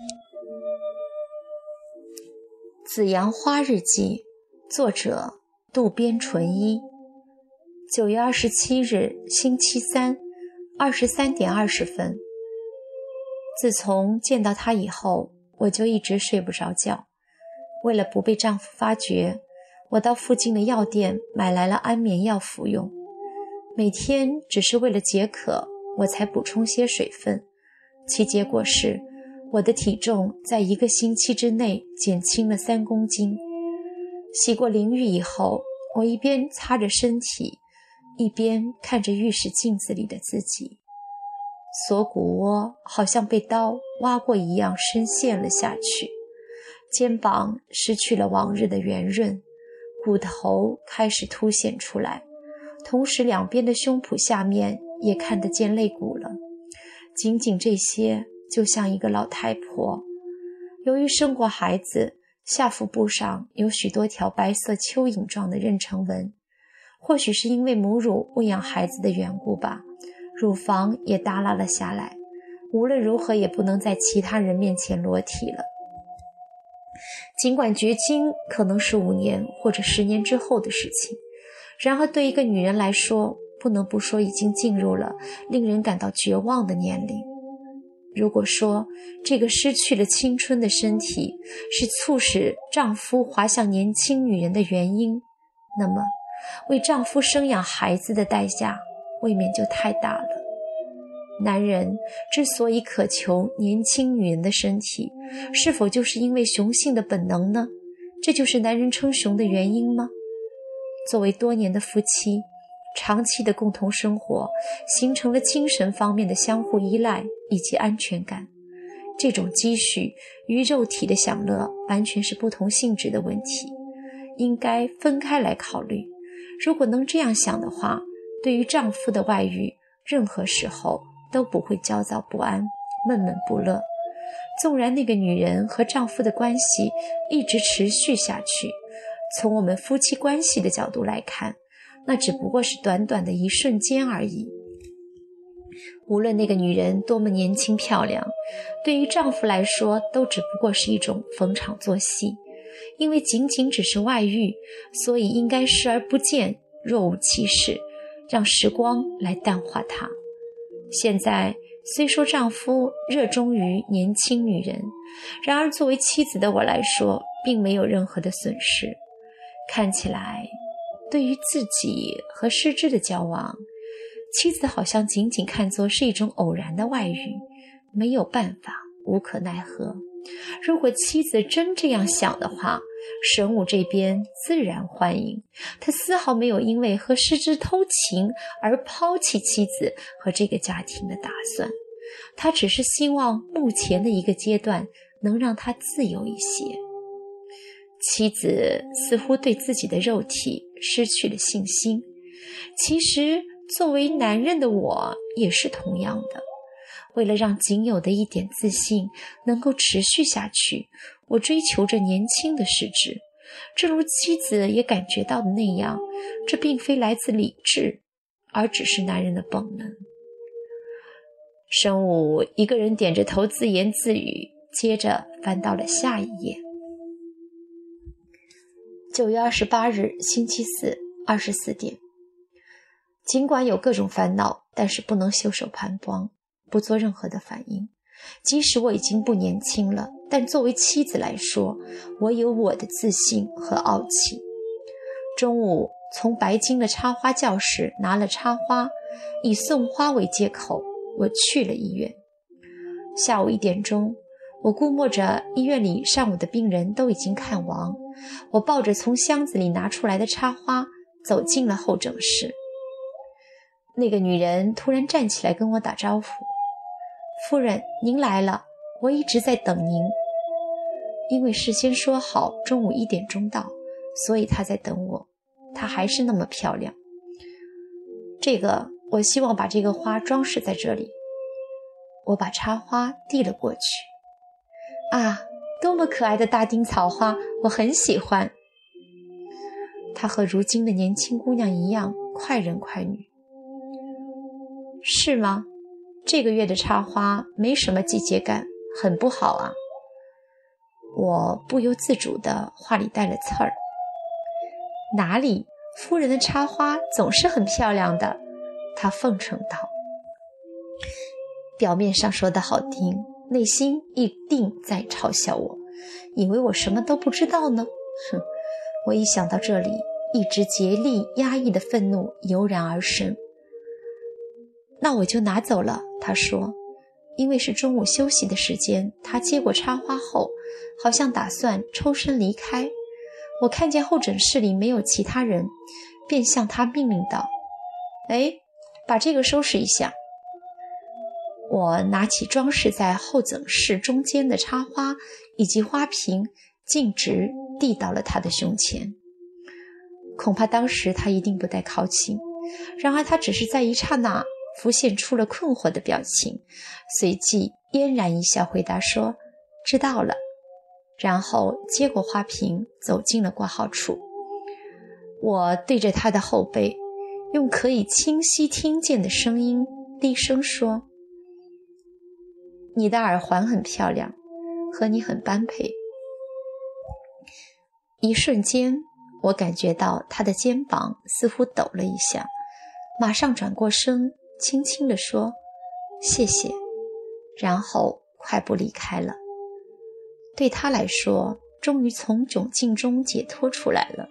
《紫阳花日记》，作者渡边淳一。九月二十七日，星期三，二十三点二十分。自从见到他以后，我就一直睡不着觉。为了不被丈夫发觉，我到附近的药店买来了安眠药服用。每天只是为了解渴，我才补充些水分。其结果是。我的体重在一个星期之内减轻了三公斤。洗过淋浴以后，我一边擦着身体，一边看着浴室镜子里的自己。锁骨窝好像被刀挖过一样深陷了下去，肩膀失去了往日的圆润，骨头开始凸显出来，同时两边的胸脯下面也看得见肋骨了。仅仅这些。就像一个老太婆，由于生过孩子，下腹部上有许多条白色蚯蚓状的妊娠纹，或许是因为母乳喂养孩子的缘故吧，乳房也耷拉了下来。无论如何，也不能在其他人面前裸体了。尽管绝经可能是五年或者十年之后的事情，然而对一个女人来说，不能不说已经进入了令人感到绝望的年龄。如果说这个失去了青春的身体是促使丈夫滑向年轻女人的原因，那么为丈夫生养孩子的代价未免就太大了。男人之所以渴求年轻女人的身体，是否就是因为雄性的本能呢？这就是男人称雄的原因吗？作为多年的夫妻。长期的共同生活形成了精神方面的相互依赖以及安全感。这种积蓄与肉体的享乐完全是不同性质的问题，应该分开来考虑。如果能这样想的话，对于丈夫的外遇，任何时候都不会焦躁不安、闷闷不乐。纵然那个女人和丈夫的关系一直持续下去，从我们夫妻关系的角度来看。那只不过是短短的一瞬间而已。无论那个女人多么年轻漂亮，对于丈夫来说，都只不过是一种逢场作戏。因为仅仅只是外遇，所以应该视而不见，若无其事，让时光来淡化它。现在虽说丈夫热衷于年轻女人，然而作为妻子的我来说，并没有任何的损失。看起来。对于自己和失之的交往，妻子好像仅仅看作是一种偶然的外遇，没有办法，无可奈何。如果妻子真这样想的话，神武这边自然欢迎。他丝毫没有因为和失之偷情而抛弃妻子和这个家庭的打算，他只是希望目前的一个阶段能让他自由一些。妻子似乎对自己的肉体失去了信心。其实，作为男人的我也是同样的。为了让仅有的一点自信能够持续下去，我追求着年轻的实质。正如妻子也感觉到的那样，这并非来自理智，而只是男人的本能。生武一个人点着头自言自语，接着翻到了下一页。九月二十八日，星期四，二十四点。尽管有各种烦恼，但是不能袖手旁观，不做任何的反应。即使我已经不年轻了，但作为妻子来说，我有我的自信和傲气。中午从白金的插花教室拿了插花，以送花为借口，我去了医院。下午一点钟。我估摸着医院里上午的病人都已经看完，我抱着从箱子里拿出来的插花走进了候诊室。那个女人突然站起来跟我打招呼：“夫人，您来了，我一直在等您。”因为事先说好中午一点钟到，所以她在等我。她还是那么漂亮。这个，我希望把这个花装饰在这里。我把插花递了过去。啊，多么可爱的大丁草花，我很喜欢。她和如今的年轻姑娘一样，快人快女，是吗？这个月的插花没什么季节感，很不好啊。我不由自主的话里带了刺儿。哪里，夫人的插花总是很漂亮的，他奉承道。表面上说的好听，内心一定在嘲笑我，以为我什么都不知道呢。哼！我一想到这里，一直竭力压抑的愤怒油然而生。那我就拿走了，他说。因为是中午休息的时间，他接过插花后，好像打算抽身离开。我看见候诊室里没有其他人，便向他命令道：“哎，把这个收拾一下。”我拿起装饰在候诊室中间的插花以及花瓶，径直递到了他的胸前。恐怕当时他一定不太高兴，然而他只是在一刹那。浮现出了困惑的表情，随即嫣然一笑，回答说：“知道了。”然后接过花瓶，走进了挂号处。我对着他的后背，用可以清晰听见的声音低声说：“你的耳环很漂亮，和你很般配。”一瞬间，我感觉到他的肩膀似乎抖了一下，马上转过身。轻轻地说：“谢谢。”然后快步离开了。对他来说，终于从窘境中解脱出来了。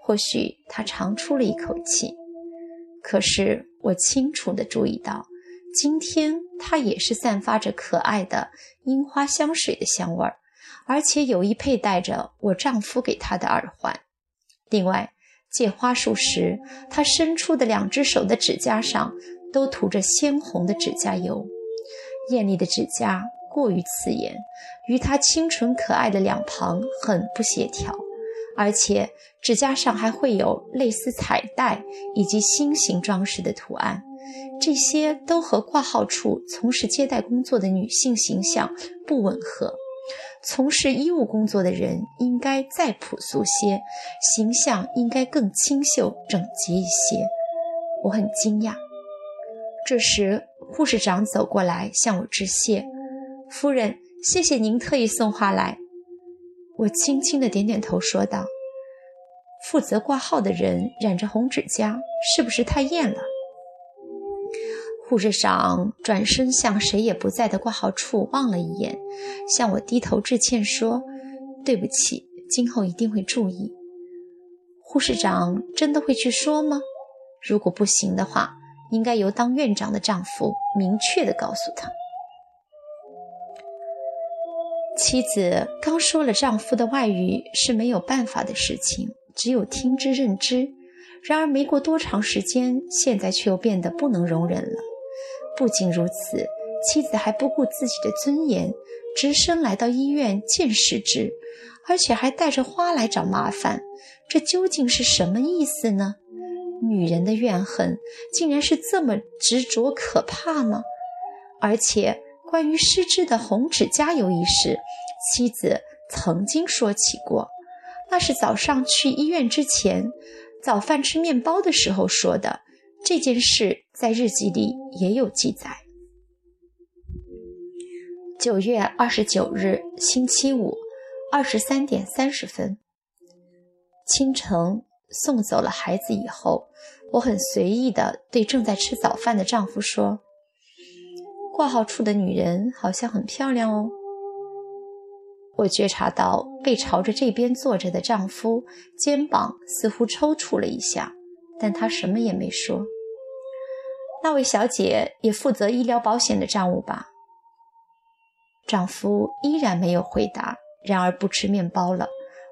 或许他长出了一口气。可是我清楚地注意到，今天他也是散发着可爱的樱花香水的香味儿，而且有意佩戴着我丈夫给她的耳环。另外，借花束时，她伸出的两只手的指甲上。都涂着鲜红的指甲油，艳丽的指甲过于刺眼，与她清纯可爱的两旁很不协调。而且指甲上还会有类似彩带以及心形装饰的图案，这些都和挂号处从事接待工作的女性形象不吻合。从事医务工作的人应该再朴素些，形象应该更清秀整洁一些。我很惊讶。这时，护士长走过来向我致谢：“夫人，谢谢您特意送花来。”我轻轻的点点头，说道：“负责挂号的人染着红指甲，是不是太艳了？”护士长转身向谁也不在的挂号处望了一眼，向我低头致歉说：“对不起，今后一定会注意。”护士长真的会去说吗？如果不行的话。应该由当院长的丈夫明确的告诉他。妻子刚说了，丈夫的外语是没有办法的事情，只有听之任之。然而没过多长时间，现在却又变得不能容忍了。不仅如此，妻子还不顾自己的尊严，只身来到医院见视之，而且还带着花来找麻烦。这究竟是什么意思呢？女人的怨恨竟然是这么执着可怕吗？而且关于失之的红指甲油一事，妻子曾经说起过，那是早上去医院之前，早饭吃面包的时候说的。这件事在日记里也有记载。九月二十九日，星期五，二十三点三十分，清晨。送走了孩子以后，我很随意地对正在吃早饭的丈夫说：“挂号处的女人好像很漂亮哦。”我觉察到背朝着这边坐着的丈夫肩膀似乎抽搐了一下，但他什么也没说。那位小姐也负责医疗保险的账务吧？丈夫依然没有回答，然而不吃面包了。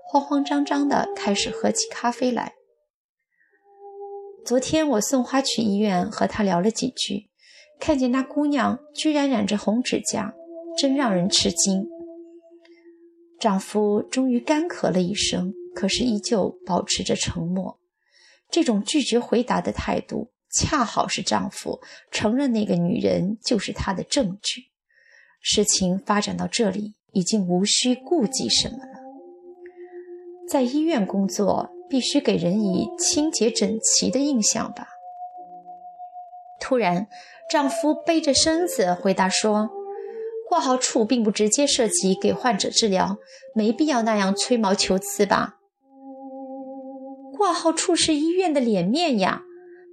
慌慌张张地开始喝起咖啡来。昨天我送花去医院，和她聊了几句，看见那姑娘居然染着红指甲，真让人吃惊。丈夫终于干咳了一声，可是依旧保持着沉默。这种拒绝回答的态度，恰好是丈夫承认那个女人就是他的证据。事情发展到这里，已经无需顾忌什么了。在医院工作，必须给人以清洁整齐的印象吧。突然，丈夫背着身子回答说：“挂号处并不直接涉及给患者治疗，没必要那样吹毛求疵吧？挂号处是医院的脸面呀。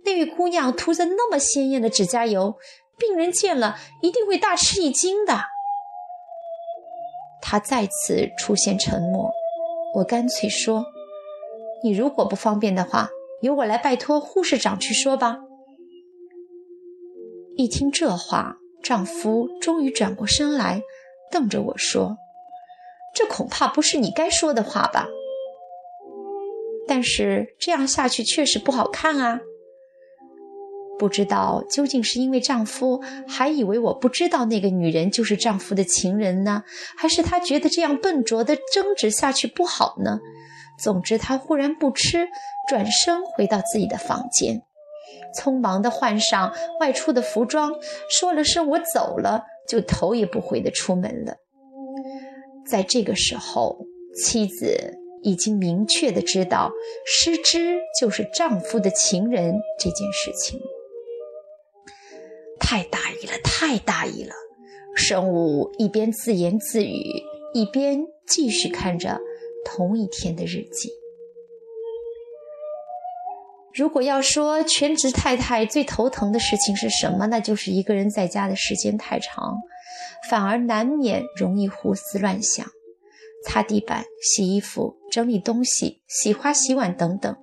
那位姑娘涂着那么鲜艳的指甲油，病人见了一定会大吃一惊的。他再次出现沉默，我干脆说：“你如果不方便的话，由我来拜托护士长去说吧。”一听这话，丈夫终于转过身来，瞪着我说：“这恐怕不是你该说的话吧？但是这样下去确实不好看啊。”不知道究竟是因为丈夫还以为我不知道那个女人就是丈夫的情人呢，还是他觉得这样笨拙的争执下去不好呢？总之，他忽然不吃，转身回到自己的房间，匆忙地换上外出的服装，说了声“我走了”，就头也不回地出门了。在这个时候，妻子已经明确的知道失之就是丈夫的情人这件事情。太大意了，太大意了！生物一边自言自语，一边继续看着同一天的日记。如果要说全职太太最头疼的事情是什么，那就是一个人在家的时间太长，反而难免容易胡思乱想。擦地板、洗衣服、整理东西、洗花洗碗等等。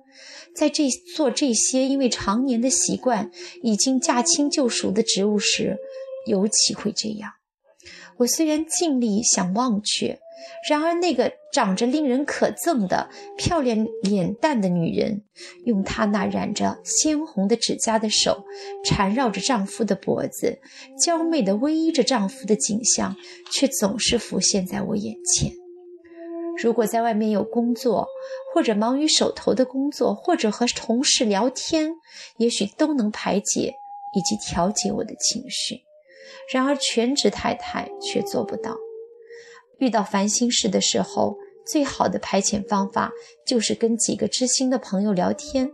在这做这些因为常年的习惯已经驾轻就熟的职务时，尤其会这样。我虽然尽力想忘却，然而那个长着令人可憎的漂亮脸蛋的女人，用她那染着鲜红的指甲的手缠绕着丈夫的脖子，娇媚地偎依着丈夫的景象，却总是浮现在我眼前。如果在外面有工作，或者忙于手头的工作，或者和同事聊天，也许都能排解以及调节我的情绪。然而，全职太太却做不到。遇到烦心事的时候，最好的排遣方法就是跟几个知心的朋友聊天。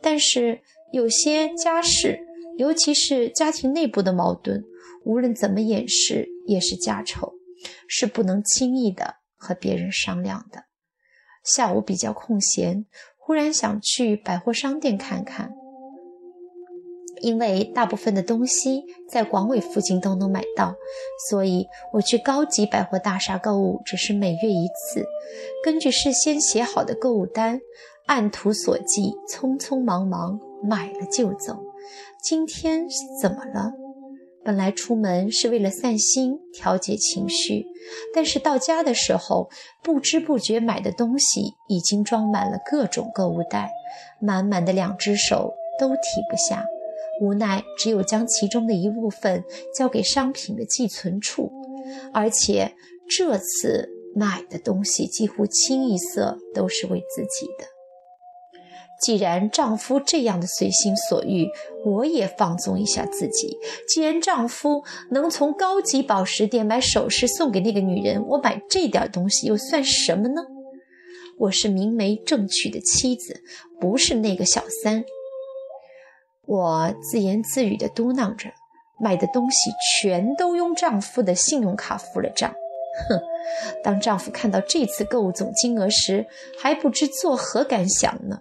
但是，有些家事，尤其是家庭内部的矛盾，无论怎么掩饰，也是家丑，是不能轻易的。和别人商量的。下午比较空闲，忽然想去百货商店看看，因为大部分的东西在广尾附近都能买到，所以我去高级百货大厦购物只是每月一次，根据事先写好的购物单，按图索骥，匆匆忙忙买了就走。今天怎么了？本来出门是为了散心、调节情绪，但是到家的时候，不知不觉买的东西已经装满了各种购物袋，满满的两只手都提不下，无奈只有将其中的一部分交给商品的寄存处，而且这次买的东西几乎清一色都是为自己的。既然丈夫这样的随心所欲，我也放纵一下自己。既然丈夫能从高级宝石店买首饰送给那个女人，我买这点东西又算什么呢？我是明媒正娶的妻子，不是那个小三。我自言自语地嘟囔着，买的东西全都用丈夫的信用卡付了账。哼，当丈夫看到这次购物总金额时，还不知作何感想呢。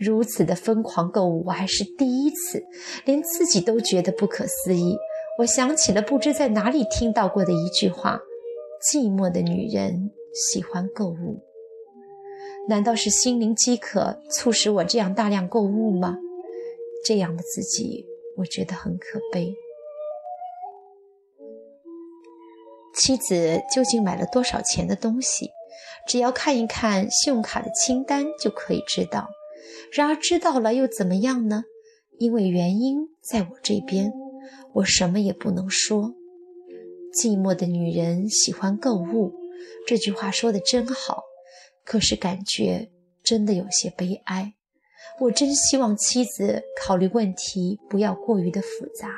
如此的疯狂购物，我还是第一次，连自己都觉得不可思议。我想起了不知在哪里听到过的一句话：“寂寞的女人喜欢购物。”难道是心灵饥渴促使我这样大量购物吗？这样的自己，我觉得很可悲。妻子究竟买了多少钱的东西？只要看一看信用卡的清单就可以知道。然而知道了又怎么样呢？因为原因在我这边，我什么也不能说。寂寞的女人喜欢购物，这句话说的真好，可是感觉真的有些悲哀。我真希望妻子考虑问题不要过于的复杂，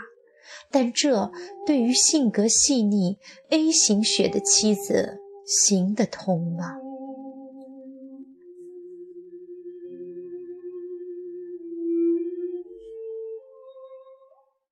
但这对于性格细腻 A 型血的妻子行得通吗？